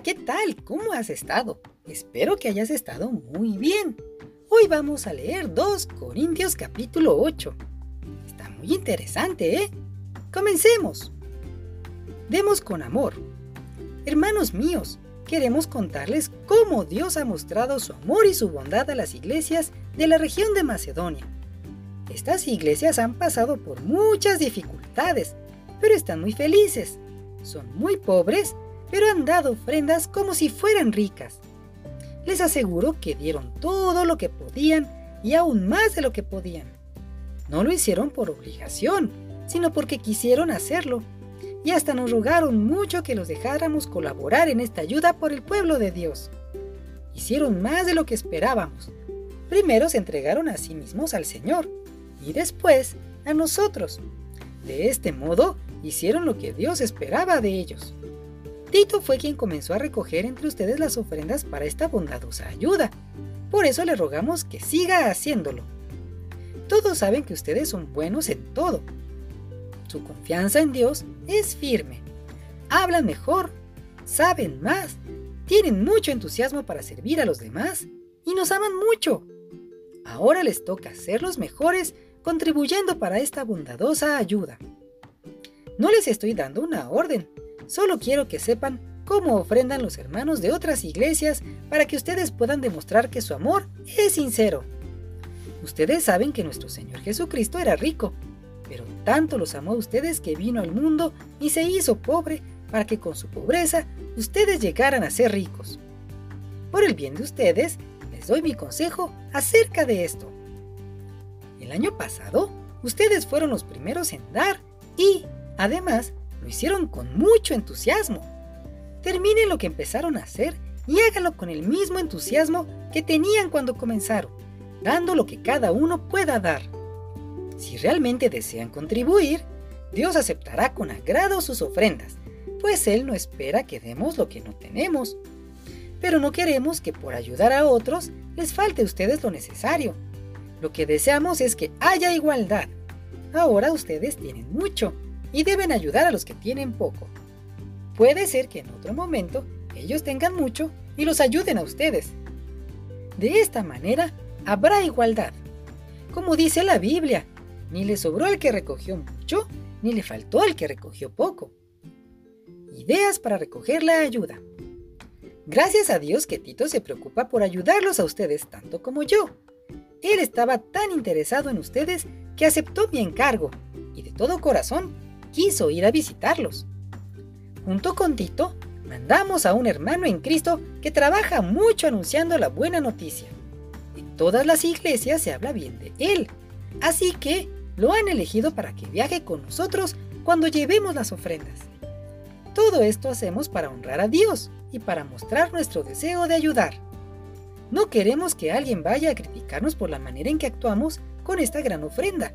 ¿qué tal? ¿Cómo has estado? Espero que hayas estado muy bien. Hoy vamos a leer 2 Corintios capítulo 8. Está muy interesante, ¿eh? Comencemos. Demos con amor. Hermanos míos, queremos contarles cómo Dios ha mostrado su amor y su bondad a las iglesias de la región de Macedonia. Estas iglesias han pasado por muchas dificultades, pero están muy felices. Son muy pobres, pero han dado ofrendas como si fueran ricas. Les aseguro que dieron todo lo que podían y aún más de lo que podían. No lo hicieron por obligación, sino porque quisieron hacerlo. Y hasta nos rogaron mucho que los dejáramos colaborar en esta ayuda por el pueblo de Dios. Hicieron más de lo que esperábamos. Primero se entregaron a sí mismos al Señor y después a nosotros. De este modo hicieron lo que Dios esperaba de ellos. Tito fue quien comenzó a recoger entre ustedes las ofrendas para esta bondadosa ayuda. Por eso le rogamos que siga haciéndolo. Todos saben que ustedes son buenos en todo. Su confianza en Dios es firme. Hablan mejor, saben más, tienen mucho entusiasmo para servir a los demás y nos aman mucho. Ahora les toca ser los mejores contribuyendo para esta bondadosa ayuda. No les estoy dando una orden, Solo quiero que sepan cómo ofrendan los hermanos de otras iglesias para que ustedes puedan demostrar que su amor es sincero. Ustedes saben que nuestro Señor Jesucristo era rico, pero tanto los amó a ustedes que vino al mundo y se hizo pobre para que con su pobreza ustedes llegaran a ser ricos. Por el bien de ustedes, les doy mi consejo acerca de esto. El año pasado, ustedes fueron los primeros en dar y, además, lo hicieron con mucho entusiasmo. Terminen lo que empezaron a hacer y háganlo con el mismo entusiasmo que tenían cuando comenzaron, dando lo que cada uno pueda dar. Si realmente desean contribuir, Dios aceptará con agrado sus ofrendas, pues Él no espera que demos lo que no tenemos. Pero no queremos que por ayudar a otros les falte a ustedes lo necesario. Lo que deseamos es que haya igualdad. Ahora ustedes tienen mucho y deben ayudar a los que tienen poco. Puede ser que en otro momento ellos tengan mucho y los ayuden a ustedes. De esta manera habrá igualdad. Como dice la Biblia, ni le sobró al que recogió mucho, ni le faltó al que recogió poco. Ideas para recoger la ayuda. Gracias a Dios que Tito se preocupa por ayudarlos a ustedes tanto como yo. Él estaba tan interesado en ustedes que aceptó mi encargo y de todo corazón quiso ir a visitarlos. Junto con Tito, mandamos a un hermano en Cristo que trabaja mucho anunciando la buena noticia. En todas las iglesias se habla bien de él, así que lo han elegido para que viaje con nosotros cuando llevemos las ofrendas. Todo esto hacemos para honrar a Dios y para mostrar nuestro deseo de ayudar. No queremos que alguien vaya a criticarnos por la manera en que actuamos con esta gran ofrenda,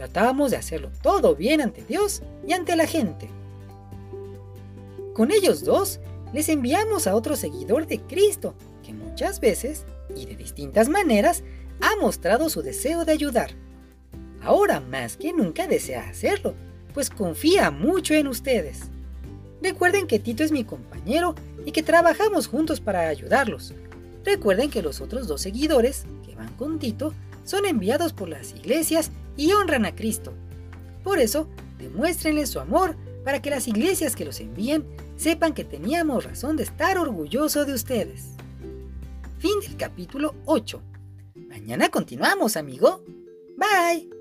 Tratamos de hacerlo todo bien ante Dios y ante la gente. Con ellos dos, les enviamos a otro seguidor de Cristo, que muchas veces, y de distintas maneras, ha mostrado su deseo de ayudar. Ahora más que nunca desea hacerlo, pues confía mucho en ustedes. Recuerden que Tito es mi compañero y que trabajamos juntos para ayudarlos. Recuerden que los otros dos seguidores, que van con Tito, son enviados por las iglesias y honran a Cristo. Por eso, demuéstrenle su amor para que las iglesias que los envíen sepan que teníamos razón de estar orgulloso de ustedes. Fin del capítulo 8. Mañana continuamos, amigo. Bye.